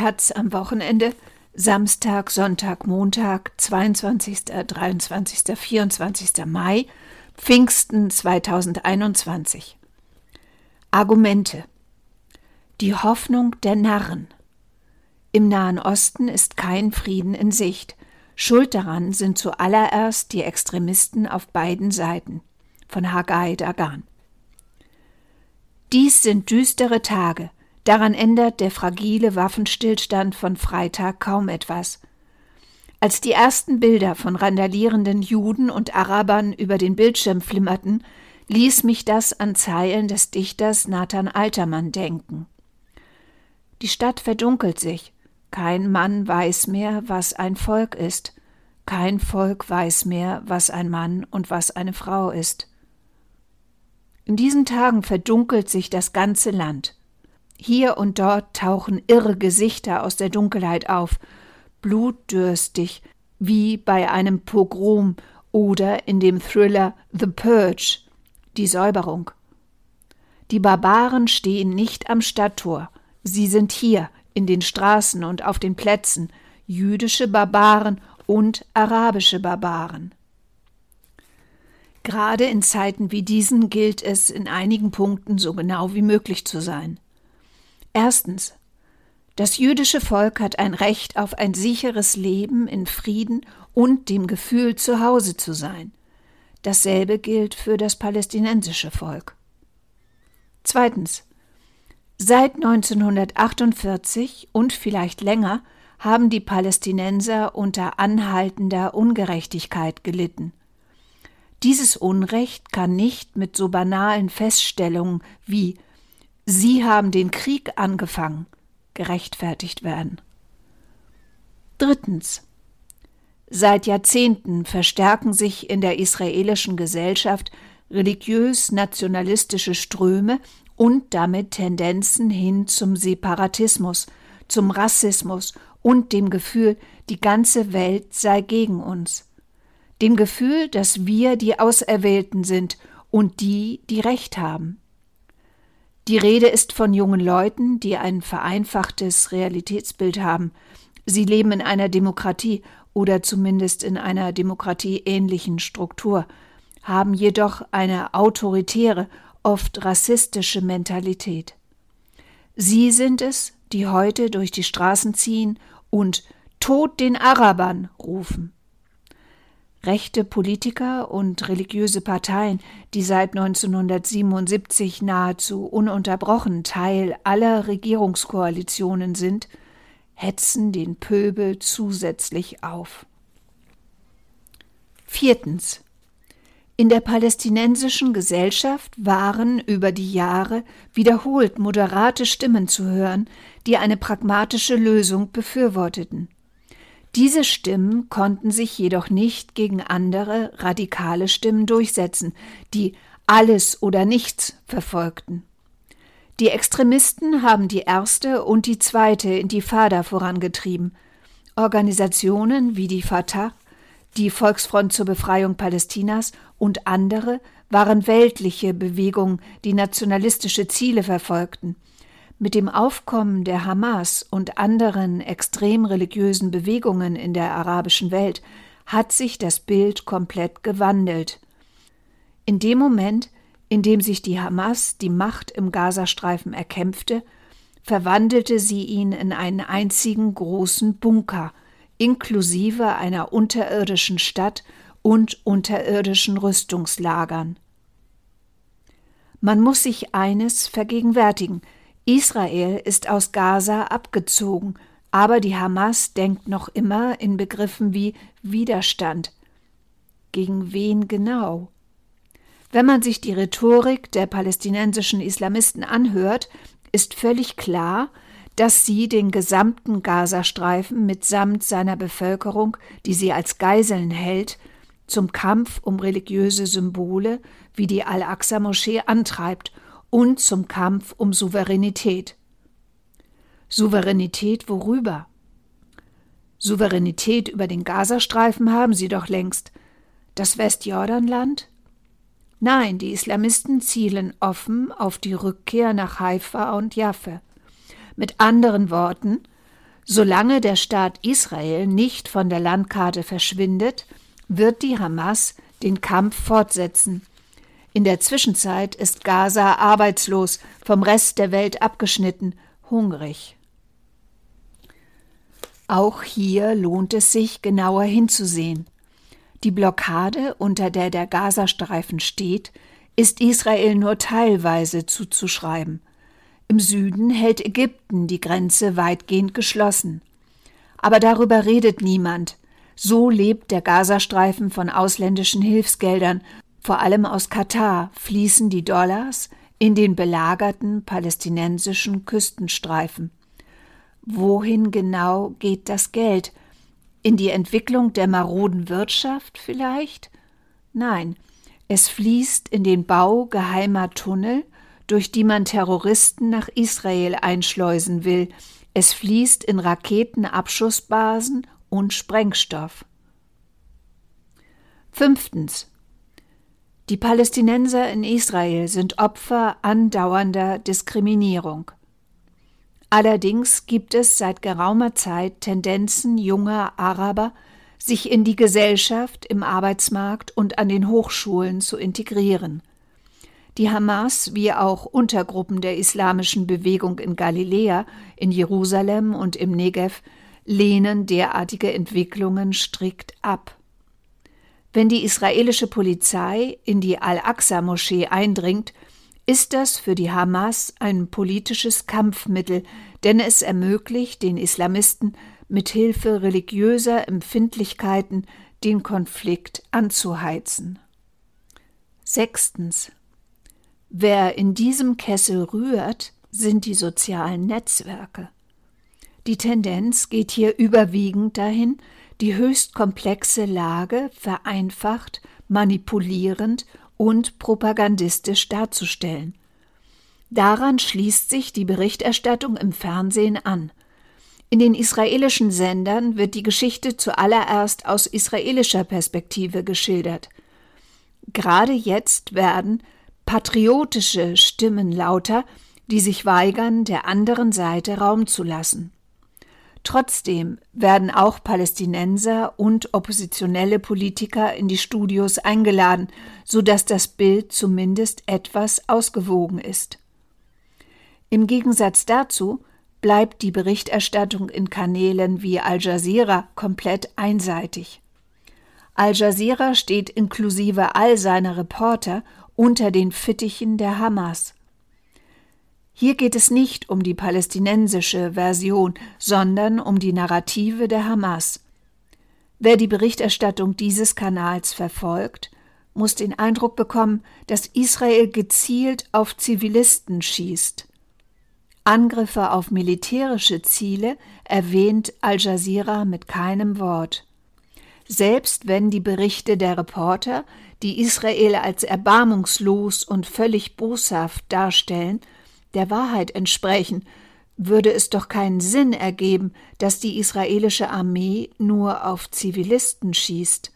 Taz am Wochenende, Samstag, Sonntag, Montag, 22., 23., 24. Mai, Pfingsten 2021. Argumente. Die Hoffnung der Narren. Im Nahen Osten ist kein Frieden in Sicht. Schuld daran sind zuallererst die Extremisten auf beiden Seiten. Von Hagai Dagan. Dies sind düstere Tage. Daran ändert der fragile Waffenstillstand von Freitag kaum etwas. Als die ersten Bilder von randalierenden Juden und Arabern über den Bildschirm flimmerten, ließ mich das an Zeilen des Dichters Nathan Altermann denken. Die Stadt verdunkelt sich, kein Mann weiß mehr, was ein Volk ist, kein Volk weiß mehr, was ein Mann und was eine Frau ist. In diesen Tagen verdunkelt sich das ganze Land. Hier und dort tauchen irre Gesichter aus der Dunkelheit auf, blutdürstig, wie bei einem Pogrom oder in dem Thriller The Purge, die Säuberung. Die Barbaren stehen nicht am Stadttor, sie sind hier, in den Straßen und auf den Plätzen, jüdische Barbaren und arabische Barbaren. Gerade in Zeiten wie diesen gilt es, in einigen Punkten so genau wie möglich zu sein. Erstens. Das jüdische Volk hat ein Recht auf ein sicheres Leben in Frieden und dem Gefühl, zu Hause zu sein. Dasselbe gilt für das palästinensische Volk. Zweitens. Seit 1948 und vielleicht länger haben die Palästinenser unter anhaltender Ungerechtigkeit gelitten. Dieses Unrecht kann nicht mit so banalen Feststellungen wie Sie haben den Krieg angefangen gerechtfertigt werden. Drittens. Seit Jahrzehnten verstärken sich in der israelischen Gesellschaft religiös-nationalistische Ströme und damit Tendenzen hin zum Separatismus, zum Rassismus und dem Gefühl, die ganze Welt sei gegen uns. Dem Gefühl, dass wir die Auserwählten sind und die, die Recht haben. Die Rede ist von jungen Leuten, die ein vereinfachtes Realitätsbild haben. Sie leben in einer Demokratie oder zumindest in einer demokratieähnlichen Struktur, haben jedoch eine autoritäre, oft rassistische Mentalität. Sie sind es, die heute durch die Straßen ziehen und Tod den Arabern rufen. Rechte Politiker und religiöse Parteien, die seit 1977 nahezu ununterbrochen Teil aller Regierungskoalitionen sind, hetzen den Pöbel zusätzlich auf. Viertens. In der palästinensischen Gesellschaft waren über die Jahre wiederholt moderate Stimmen zu hören, die eine pragmatische Lösung befürworteten. Diese Stimmen konnten sich jedoch nicht gegen andere radikale Stimmen durchsetzen, die alles oder nichts verfolgten. Die Extremisten haben die erste und die zweite Intifada vorangetrieben. Organisationen wie die Fatah, die Volksfront zur Befreiung Palästinas und andere waren weltliche Bewegungen, die nationalistische Ziele verfolgten – mit dem Aufkommen der Hamas und anderen extrem religiösen Bewegungen in der arabischen Welt hat sich das Bild komplett gewandelt. In dem Moment, in dem sich die Hamas die Macht im Gazastreifen erkämpfte, verwandelte sie ihn in einen einzigen großen Bunker, inklusive einer unterirdischen Stadt und unterirdischen Rüstungslagern. Man muss sich eines vergegenwärtigen, Israel ist aus Gaza abgezogen, aber die Hamas denkt noch immer in Begriffen wie Widerstand. Gegen wen genau? Wenn man sich die Rhetorik der palästinensischen Islamisten anhört, ist völlig klar, dass sie den gesamten Gazastreifen mitsamt seiner Bevölkerung, die sie als Geiseln hält, zum Kampf um religiöse Symbole wie die Al-Aqsa-Moschee antreibt und zum Kampf um Souveränität. Souveränität worüber? Souveränität über den Gazastreifen haben sie doch längst. Das Westjordanland? Nein, die Islamisten zielen offen auf die Rückkehr nach Haifa und Jaffe. Mit anderen Worten, Solange der Staat Israel nicht von der Landkarte verschwindet, wird die Hamas den Kampf fortsetzen. In der Zwischenzeit ist Gaza arbeitslos, vom Rest der Welt abgeschnitten, hungrig. Auch hier lohnt es sich, genauer hinzusehen. Die Blockade, unter der der Gazastreifen steht, ist Israel nur teilweise zuzuschreiben. Im Süden hält Ägypten die Grenze weitgehend geschlossen. Aber darüber redet niemand. So lebt der Gazastreifen von ausländischen Hilfsgeldern, vor allem aus Katar fließen die Dollars in den belagerten palästinensischen Küstenstreifen. Wohin genau geht das Geld? In die Entwicklung der maroden Wirtschaft vielleicht? Nein, es fließt in den Bau geheimer Tunnel, durch die man Terroristen nach Israel einschleusen will. Es fließt in Raketenabschussbasen und Sprengstoff. Fünftens. Die Palästinenser in Israel sind Opfer andauernder Diskriminierung. Allerdings gibt es seit geraumer Zeit Tendenzen junger Araber, sich in die Gesellschaft, im Arbeitsmarkt und an den Hochschulen zu integrieren. Die Hamas wie auch Untergruppen der islamischen Bewegung in Galiläa, in Jerusalem und im Negev lehnen derartige Entwicklungen strikt ab. Wenn die israelische Polizei in die Al-Aqsa-Moschee eindringt, ist das für die Hamas ein politisches Kampfmittel, denn es ermöglicht den Islamisten mit Hilfe religiöser Empfindlichkeiten den Konflikt anzuheizen. Sechstens. Wer in diesem Kessel rührt, sind die sozialen Netzwerke. Die Tendenz geht hier überwiegend dahin, die höchst komplexe Lage vereinfacht, manipulierend und propagandistisch darzustellen. Daran schließt sich die Berichterstattung im Fernsehen an. In den israelischen Sendern wird die Geschichte zuallererst aus israelischer Perspektive geschildert. Gerade jetzt werden patriotische Stimmen lauter, die sich weigern, der anderen Seite Raum zu lassen. Trotzdem werden auch Palästinenser und oppositionelle Politiker in die Studios eingeladen, so dass das Bild zumindest etwas ausgewogen ist. Im Gegensatz dazu bleibt die Berichterstattung in Kanälen wie Al Jazeera komplett einseitig. Al Jazeera steht inklusive all seiner Reporter unter den Fittichen der Hamas. Hier geht es nicht um die palästinensische Version, sondern um die Narrative der Hamas. Wer die Berichterstattung dieses Kanals verfolgt, muss den Eindruck bekommen, dass Israel gezielt auf Zivilisten schießt. Angriffe auf militärische Ziele erwähnt Al Jazeera mit keinem Wort. Selbst wenn die Berichte der Reporter, die Israel als erbarmungslos und völlig boshaft darstellen, der Wahrheit entsprechen, würde es doch keinen Sinn ergeben, dass die israelische Armee nur auf Zivilisten schießt.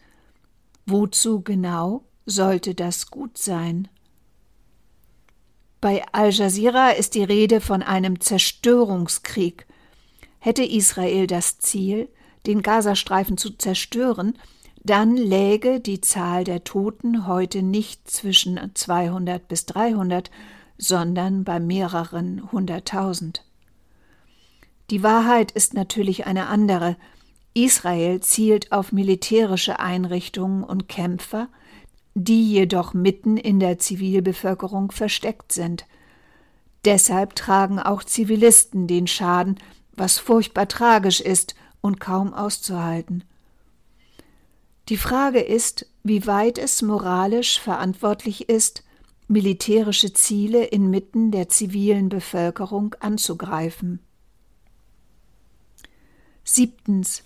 Wozu genau sollte das gut sein? Bei Al Jazeera ist die Rede von einem Zerstörungskrieg. Hätte Israel das Ziel, den Gazastreifen zu zerstören, dann läge die Zahl der Toten heute nicht zwischen 200 bis 300, sondern bei mehreren hunderttausend. Die Wahrheit ist natürlich eine andere. Israel zielt auf militärische Einrichtungen und Kämpfer, die jedoch mitten in der Zivilbevölkerung versteckt sind. Deshalb tragen auch Zivilisten den Schaden, was furchtbar tragisch ist und kaum auszuhalten. Die Frage ist, wie weit es moralisch verantwortlich ist, militärische Ziele inmitten der zivilen Bevölkerung anzugreifen. Siebtens.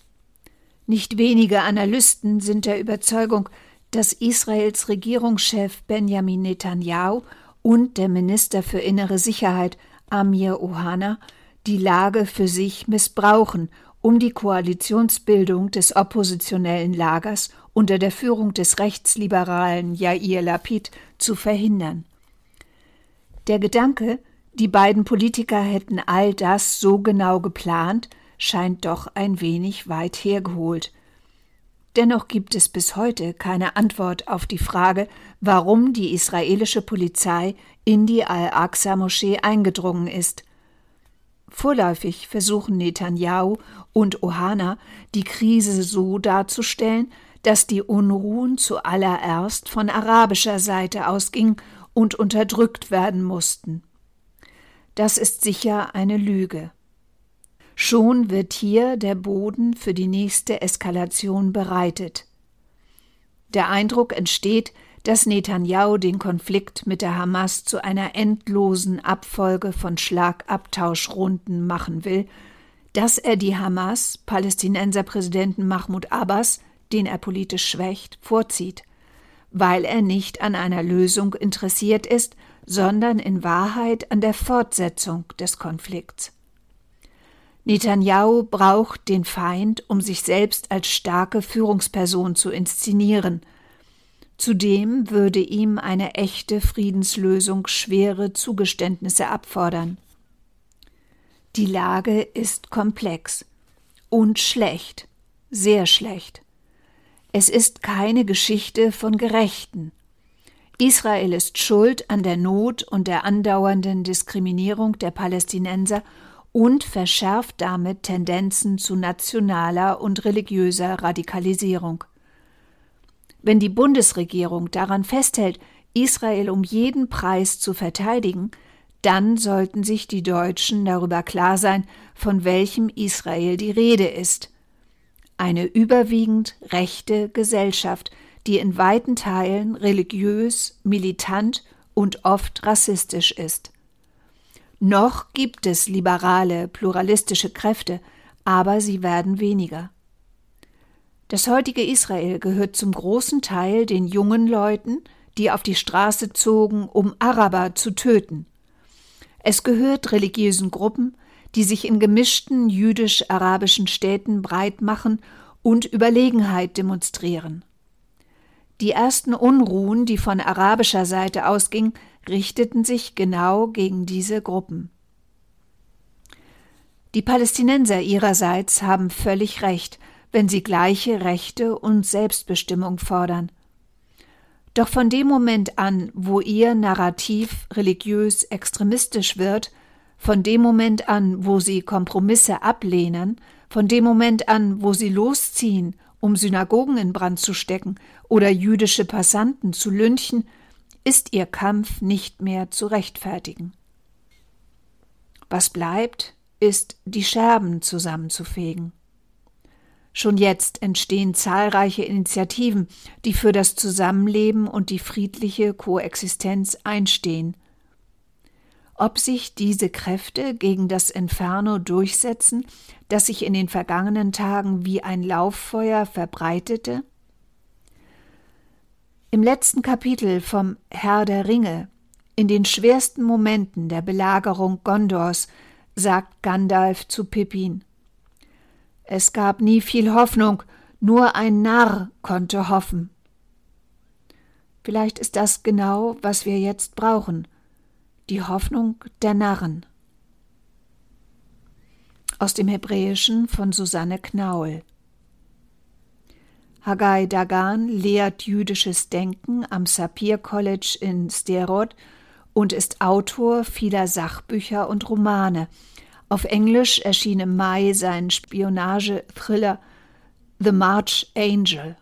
Nicht wenige Analysten sind der Überzeugung, dass Israels Regierungschef Benjamin Netanyahu und der Minister für innere Sicherheit Amir Ohana die Lage für sich missbrauchen, um die Koalitionsbildung des oppositionellen Lagers unter der Führung des rechtsliberalen Yair Lapid zu verhindern. Der Gedanke, die beiden Politiker hätten all das so genau geplant, scheint doch ein wenig weit hergeholt. Dennoch gibt es bis heute keine Antwort auf die Frage, warum die israelische Polizei in die Al-Aqsa-Moschee eingedrungen ist. Vorläufig versuchen Netanyahu und Ohana, die Krise so darzustellen, dass die Unruhen zuallererst von arabischer Seite ausgingen und unterdrückt werden mussten. Das ist sicher eine Lüge. Schon wird hier der Boden für die nächste Eskalation bereitet. Der Eindruck entsteht, dass Netanyahu den Konflikt mit der Hamas zu einer endlosen Abfolge von Schlagabtauschrunden machen will, dass er die Hamas, Palästinenserpräsidenten Mahmoud Abbas, den er politisch schwächt, vorzieht, weil er nicht an einer Lösung interessiert ist, sondern in Wahrheit an der Fortsetzung des Konflikts. Netanyahu braucht den Feind, um sich selbst als starke Führungsperson zu inszenieren. Zudem würde ihm eine echte Friedenslösung schwere Zugeständnisse abfordern. Die Lage ist komplex und schlecht, sehr schlecht. Es ist keine Geschichte von Gerechten. Israel ist schuld an der Not und der andauernden Diskriminierung der Palästinenser und verschärft damit Tendenzen zu nationaler und religiöser Radikalisierung. Wenn die Bundesregierung daran festhält, Israel um jeden Preis zu verteidigen, dann sollten sich die Deutschen darüber klar sein, von welchem Israel die Rede ist. Eine überwiegend rechte Gesellschaft, die in weiten Teilen religiös, militant und oft rassistisch ist. Noch gibt es liberale, pluralistische Kräfte, aber sie werden weniger. Das heutige Israel gehört zum großen Teil den jungen Leuten, die auf die Straße zogen, um Araber zu töten. Es gehört religiösen Gruppen, die sich in gemischten jüdisch-arabischen Städten breit machen und Überlegenheit demonstrieren. Die ersten Unruhen, die von arabischer Seite ausgingen, richteten sich genau gegen diese Gruppen. Die Palästinenser ihrerseits haben völlig recht, wenn sie gleiche Rechte und Selbstbestimmung fordern. Doch von dem Moment an, wo ihr Narrativ religiös extremistisch wird, von dem Moment an, wo sie Kompromisse ablehnen, von dem Moment an, wo sie losziehen, um Synagogen in Brand zu stecken oder jüdische Passanten zu lynchen, ist ihr Kampf nicht mehr zu rechtfertigen. Was bleibt, ist, die Scherben zusammenzufegen. Schon jetzt entstehen zahlreiche Initiativen, die für das Zusammenleben und die friedliche Koexistenz einstehen. Ob sich diese Kräfte gegen das Inferno durchsetzen, das sich in den vergangenen Tagen wie ein Lauffeuer verbreitete? Im letzten Kapitel vom Herr der Ringe, in den schwersten Momenten der Belagerung Gondors, sagt Gandalf zu Pippin Es gab nie viel Hoffnung, nur ein Narr konnte hoffen. Vielleicht ist das genau, was wir jetzt brauchen, die Hoffnung der Narren. Aus dem Hebräischen von Susanne Knaul Haggai Dagan lehrt jüdisches Denken am Sapir College in Sderot und ist Autor vieler Sachbücher und Romane. Auf Englisch erschien im Mai sein Spionage-Thriller The March Angel.